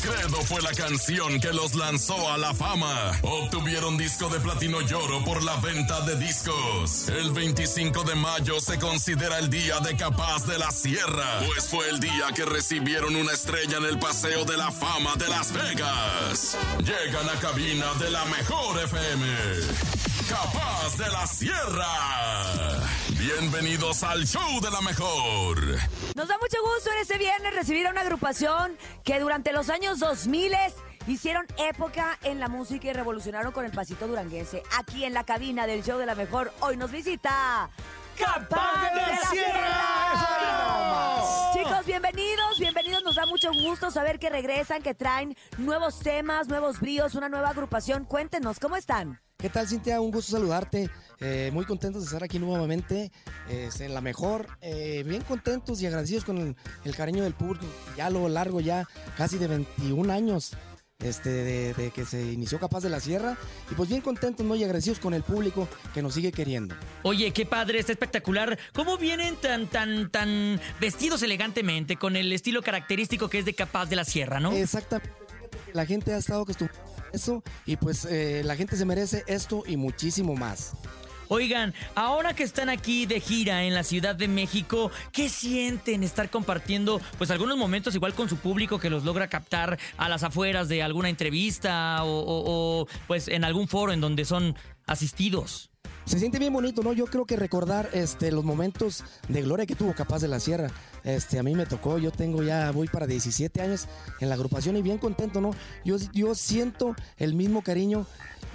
Credo fue la canción que los lanzó a la fama. Obtuvieron disco de platino lloro por la venta de discos. El 25 de mayo se considera el día de Capaz de la Sierra, pues fue el día que recibieron una estrella en el Paseo de la Fama de Las Vegas. Llegan a cabina de la mejor FM. Capaz de la Sierra. Bienvenidos al show de la mejor. Nos da mucho gusto en este viernes recibir a una agrupación que durante los años 2000 hicieron época en la música y revolucionaron con el pasito duranguense. Aquí en la cabina del show de la mejor, hoy nos visita Capaz de la Sierra. Chicos, bienvenidos, bienvenidos. Nos da mucho gusto saber que regresan, que traen nuevos temas, nuevos bríos, una nueva agrupación. Cuéntenos, ¿cómo están? ¿Qué tal, Cintia? Un gusto saludarte. Eh, muy contentos de estar aquí nuevamente eh, en la mejor. Eh, bien contentos y agradecidos con el, el cariño del público. Ya a lo largo, ya casi de 21 años este, de, de que se inició Capaz de la Sierra. Y pues bien contentos ¿no? y agradecidos con el público que nos sigue queriendo. Oye, qué padre, está espectacular. ¿Cómo vienen tan, tan, tan vestidos elegantemente con el estilo característico que es de Capaz de la Sierra, no? Exactamente. La gente ha estado acostumbrada eso y pues eh, la gente se merece esto y muchísimo más. Oigan, ahora que están aquí de gira en la Ciudad de México, ¿qué sienten estar compartiendo pues algunos momentos igual con su público que los logra captar a las afueras de alguna entrevista o, pues en algún foro en donde son asistidos? Se siente bien bonito, ¿no? Yo creo que recordar este, los momentos de gloria que tuvo Capaz de la Sierra. Este, a mí me tocó, yo tengo ya, voy para 17 años en la agrupación y bien contento, ¿no? Yo, yo siento el mismo cariño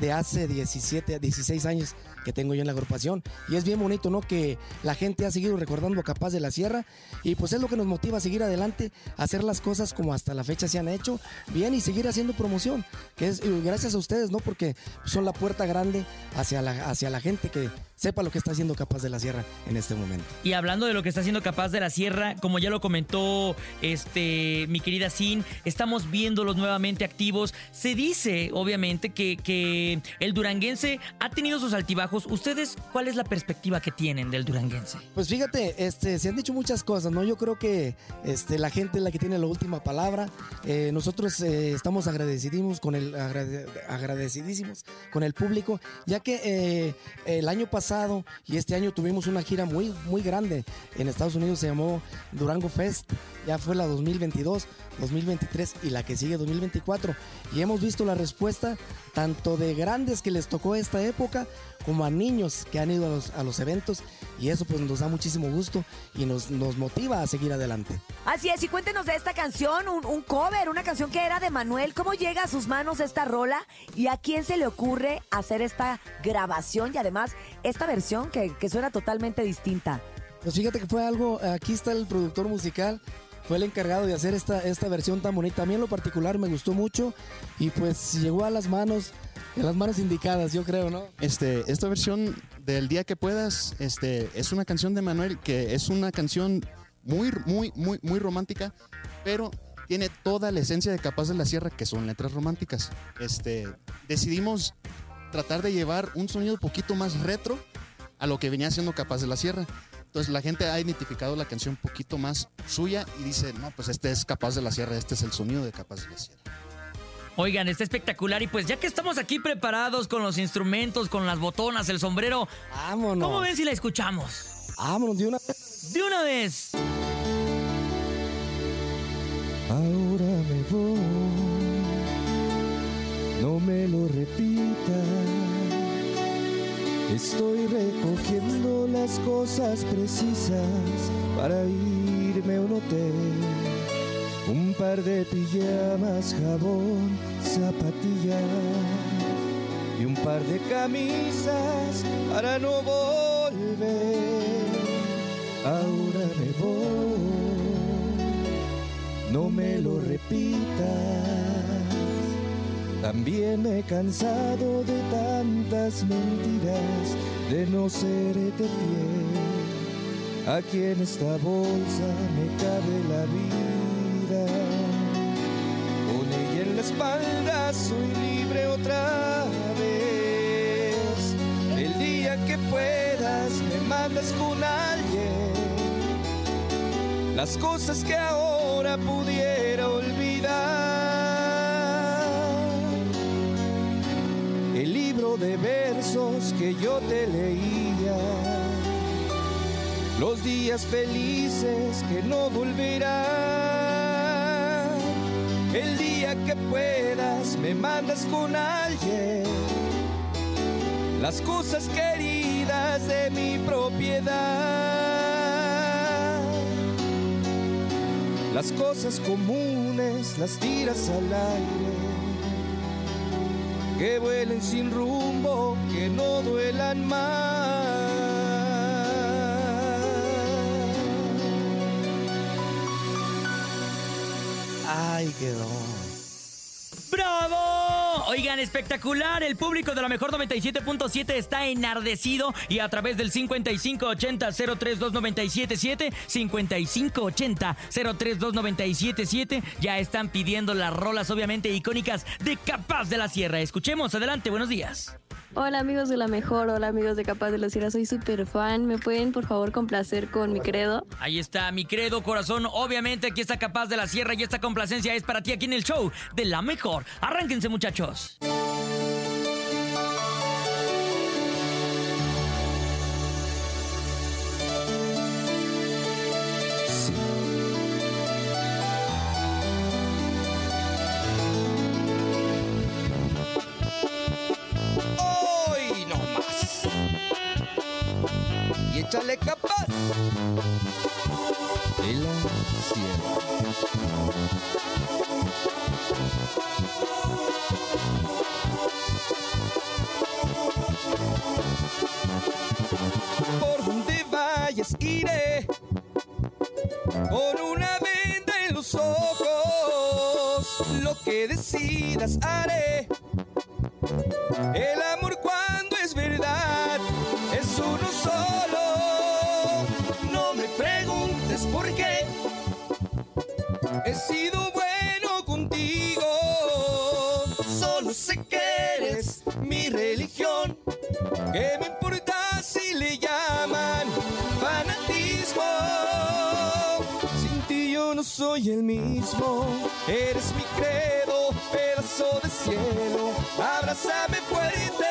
de hace 17, 16 años que tengo yo en la agrupación. Y es bien bonito, ¿no? Que la gente ha seguido recordando Capaz de la Sierra y pues es lo que nos motiva a seguir adelante, a hacer las cosas como hasta la fecha se han hecho bien y seguir haciendo promoción, que es gracias a ustedes, ¿no? Porque son la puerta grande hacia la, hacia la gente que sepa lo que está haciendo Capaz de la Sierra en este momento. Y hablando de lo que está haciendo Capaz de la Sierra, como ya lo comentó este mi querida Sin, estamos viéndolos nuevamente activos. Se dice, obviamente, que, que el duranguense ha tenido sus altibajos. ¿Ustedes cuál es la perspectiva que tienen del duranguense? Pues fíjate, este, se han dicho muchas cosas, ¿no? Yo creo que este, la gente es la que tiene la última palabra. Eh, nosotros eh, estamos agradecidísimos con el agrade- agradecidísimos con el público, ya que eh, el año pasado y este año tuvimos una gira muy muy grande en Estados Unidos, se llamó Durango Fest. Ya fue la 2022, 2023 y la que sigue 2024. Y hemos visto la respuesta tanto de grandes que les tocó esta época como a niños que han ido a los, a los eventos y eso pues nos da muchísimo gusto y nos, nos motiva a seguir adelante. Así es, y cuéntenos de esta canción, un, un cover, una canción que era de Manuel. ¿Cómo llega a sus manos esta rola? ¿Y a quién se le ocurre hacer esta grabación y además esta versión que, que suena totalmente distinta? Pues fíjate que fue algo, aquí está el productor musical, fue el encargado de hacer esta, esta versión tan bonita. A mí en lo particular me gustó mucho y pues llegó a las manos, a las manos indicadas, yo creo, ¿no? Este, esta versión del día que puedas, este, es una canción de Manuel que es una canción muy, muy, muy, muy romántica, pero tiene toda la esencia de Capaz de la Sierra, que son letras románticas. Este, decidimos tratar de llevar un sonido un poquito más retro a lo que venía siendo Capaz de la Sierra. Entonces la gente ha identificado la canción un poquito más suya y dice, no, pues este es Capaz de la Sierra, este es el sonido de Capaz de la Sierra. Oigan, está espectacular y pues ya que estamos aquí preparados con los instrumentos, con las botonas, el sombrero, Vámonos. ¿cómo ven si la escuchamos? Vámonos de una De una vez. Ahora me voy, no me lo repitas. Estoy recogiendo las cosas precisas para irme a un hotel. Un par de pijamas, jabón, zapatillas y un par de camisas para no volver. Ahora me voy, no me lo repitas. También he cansado de tantas mentiras, de no serte fiel. Aquí en esta bolsa me cabe la vida. Con ella en la espalda soy libre otra vez. El día que puedas me mandas con alguien. Las cosas que ahora pudiera de versos que yo te leía. Los días felices que no volverán. El día que puedas me mandas con alguien. Las cosas queridas de mi propiedad. Las cosas comunes las tiras al aire que vuelen sin rumbo, que no duelan más. Ay, quedó. Oigan, espectacular. El público de la mejor 97.7 está enardecido y a través del 5580-032977, 5580-032977, ya están pidiendo las rolas obviamente icónicas de Capaz de la Sierra. Escuchemos, adelante, buenos días. Hola amigos de la mejor, hola amigos de Capaz de la Sierra, soy súper fan. ¿Me pueden por favor complacer con mi credo? Ahí está, mi credo, corazón. Obviamente aquí está Capaz de la Sierra y esta complacencia es para ti aquí en el show de la mejor. Arránquense, muchachos. Y Eres mi credo, pedazo de cielo. Abrázame fuerte,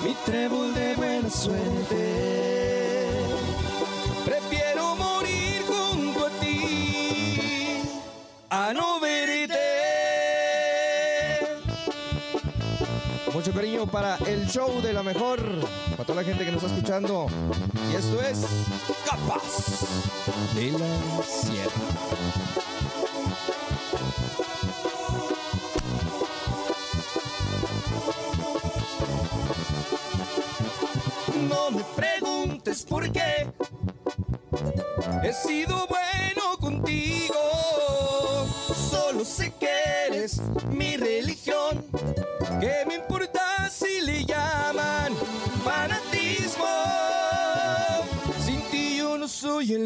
mi trébol de buena suerte. Para el show de la mejor, para toda la gente que nos está escuchando. Y esto es Capaz de la Sierra. No me preguntes por qué. He sido bueno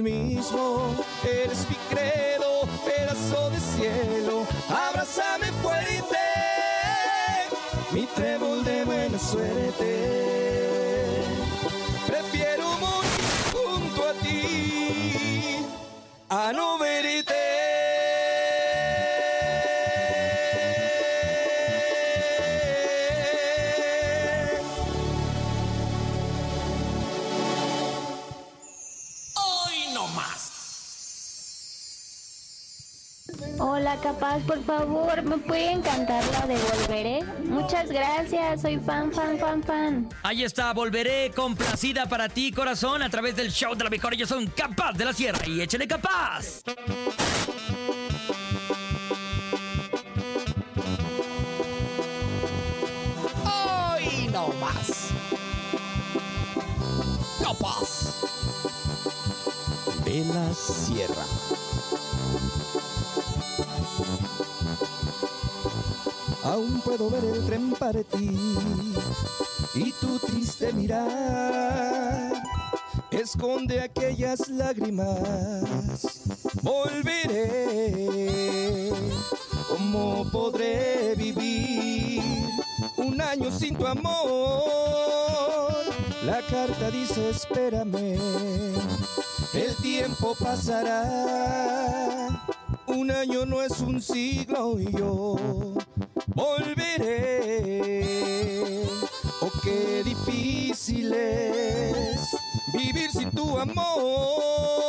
mismo. Eres mi credo, pedazo de cielo. Abrázame fuerte, mi trébol de buena suerte. Prefiero morir junto a ti a no verte. Hola Capaz, por favor, ¿me pueden cantar la de Volveré? Muchas gracias, soy fan, fan, fan, fan. Ahí está, volveré complacida para ti, corazón, a través del show de la mejor. Ellos son Capaz de la Sierra y échale capaz. Hoy no más. Capaz de la Sierra. Aún puedo ver el tren para ti y tu triste mirar esconde aquellas lágrimas. Volveré, ¿cómo podré vivir un año sin tu amor? La carta dice espérame, el tiempo pasará. Un año no es un siglo y yo volveré. Oh, qué difícil es vivir sin tu amor.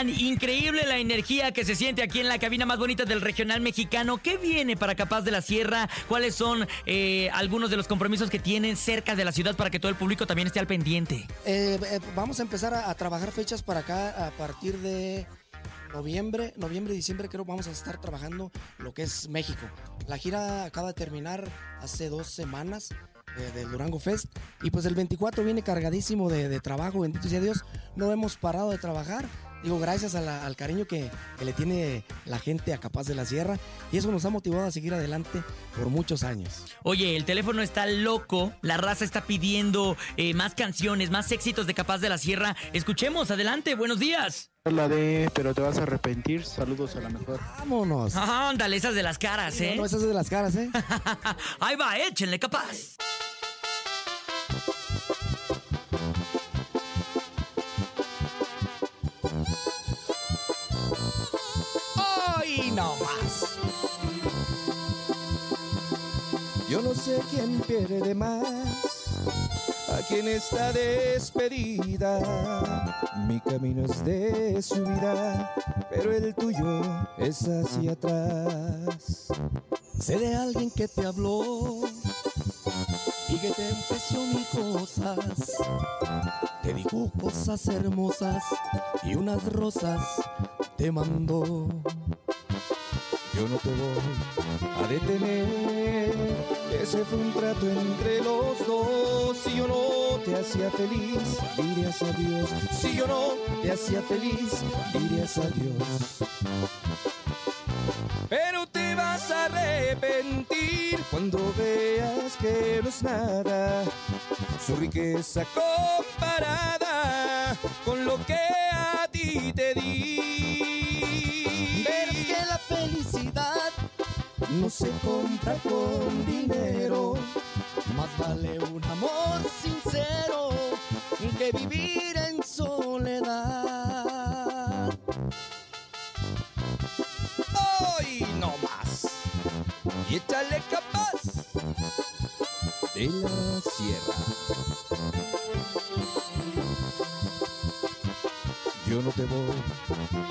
Oigan, increíble la energía que se siente aquí en la cabina más bonita del regional mexicano. ¿Qué viene para Capaz de la Sierra? ¿Cuáles son eh, algunos de los compromisos que tienen cerca de la ciudad para que todo el público también esté al pendiente? Eh, eh, vamos a empezar a, a trabajar fechas para acá a partir de noviembre, noviembre, diciembre creo vamos a estar trabajando lo que es México. La gira acaba de terminar hace dos semanas eh, del Durango Fest y pues el 24 viene cargadísimo de, de trabajo, bendito sea Dios, no hemos parado de trabajar. Digo, gracias a la- al cariño que, que le tiene la gente a Capaz de la Sierra y eso nos ha motivado a seguir adelante por muchos años. Oye, el teléfono está loco, la raza está pidiendo eh, más canciones, más éxitos de Capaz de la Sierra. Escuchemos, adelante, buenos días. La de, pero te vas a arrepentir. Saludos a la mejor. Vámonos. Ándale, esas de las caras, ¿eh? No, no, esas de las caras, ¿eh? Ahí va, échenle Capaz. Sé quién pierde más, a quién está despedida. Mi camino es de subida, pero el tuyo es hacia atrás. Sé de alguien que te habló y que te ofreció mil cosas. Te dijo cosas hermosas y unas rosas te mandó. Yo no te voy a detener. Ese fue un trato entre los dos. Si yo no te hacía feliz, dirías adiós. Si yo no te hacía feliz, dirías adiós. Pero te vas a arrepentir cuando veas que no es nada. Su riqueza comparada con lo que a ti te di. No se compra con dinero. Más vale un amor sincero que vivir en no te voy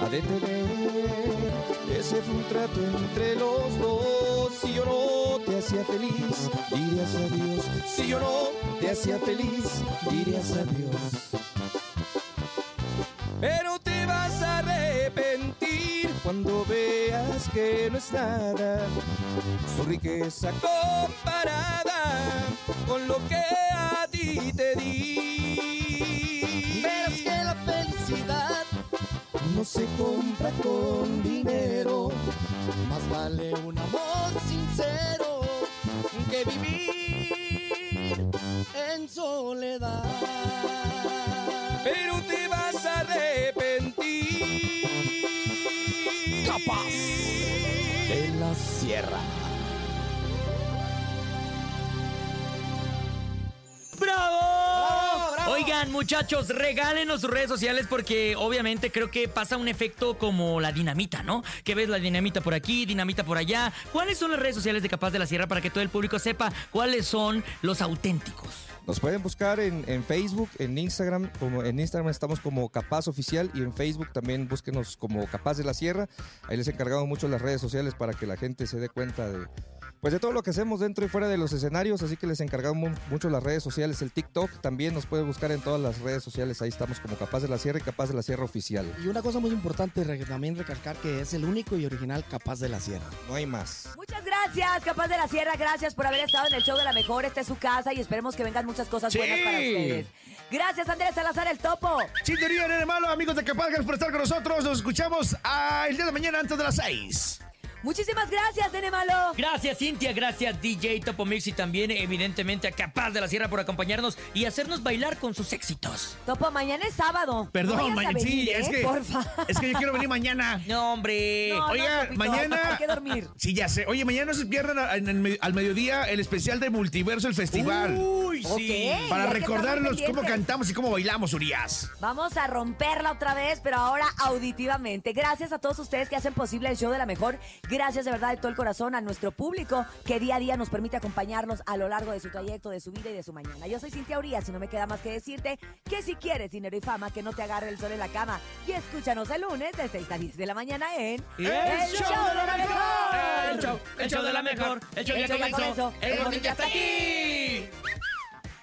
a detener. Ese fue un trato entre los dos. Si yo no te hacía feliz, dirías adiós. Si yo no te hacía feliz, dirías adiós. Pero te vas a arrepentir cuando veas que no es nada su riqueza comparada con lo que a ti te di. No se compra con dinero. Más vale un amor sincero que vivir en soledad. Pero te vas a arrepentir. Capaz de la sierra. Muchachos, regálenos sus redes sociales porque obviamente creo que pasa un efecto como la dinamita, ¿no? Que ves la dinamita por aquí, dinamita por allá. ¿Cuáles son las redes sociales de Capaz de la Sierra para que todo el público sepa cuáles son los auténticos? Nos pueden buscar en, en Facebook, en Instagram, como en Instagram estamos como Capaz Oficial y en Facebook también búsquenos como Capaz de la Sierra. Ahí les he encargado mucho las redes sociales para que la gente se dé cuenta de, Pues de todo lo que hacemos dentro y fuera de los escenarios, así que les encargamos mu- mucho las redes sociales, el TikTok también nos puede buscar en todas las redes sociales, ahí estamos como Capaz de la Sierra y Capaz de la Sierra Oficial. Y una cosa muy importante también recalcar que es el único y original Capaz de la Sierra. No hay más. Muchas gracias, Capaz de la Sierra. Gracias por haber estado en el show de la mejor. Esta es su casa y esperemos que vengan muchas cosas Sí. buenas para ustedes. Gracias, Andrés Salazar, el topo. Sintonía, nene malo, amigos de Capaz, gracias por estar con nosotros. Nos escuchamos ah, el día de mañana antes de las 6. Muchísimas gracias, Nene Malo. Gracias, Cintia. Gracias, DJ Topo Mix. Y también, evidentemente, a Capaz de la Sierra por acompañarnos y hacernos bailar con sus éxitos. Topo, mañana es sábado. Perdón, mañana. Sí, es ¿eh? que. Porfa. Es que yo quiero venir mañana. No, hombre. No, Oiga, Topito, mañana. Hay que dormir. Sí, ya sé. Oye, mañana no se pierdan a- en el me- al mediodía el especial de Multiverso, el festival. Uy, sí. para recordarnos cómo cantamos y cómo bailamos, Urias. Vamos a romperla otra vez, pero ahora auditivamente. Gracias a todos ustedes que hacen posible el show de la mejor. Gracias de verdad de todo el corazón a nuestro público que día a día nos permite acompañarnos a lo largo de su trayecto, de su vida y de su mañana. Yo soy Cintia Urias y no me queda más que decirte que si quieres dinero y fama, que no te agarre el sol en la cama. Y escúchanos el lunes de 6 a 10 de la mañana en El Show de la Mejor. El show, el show de la mejor. El show El ya show ya comenzó. comenzó. El morning ya está aquí.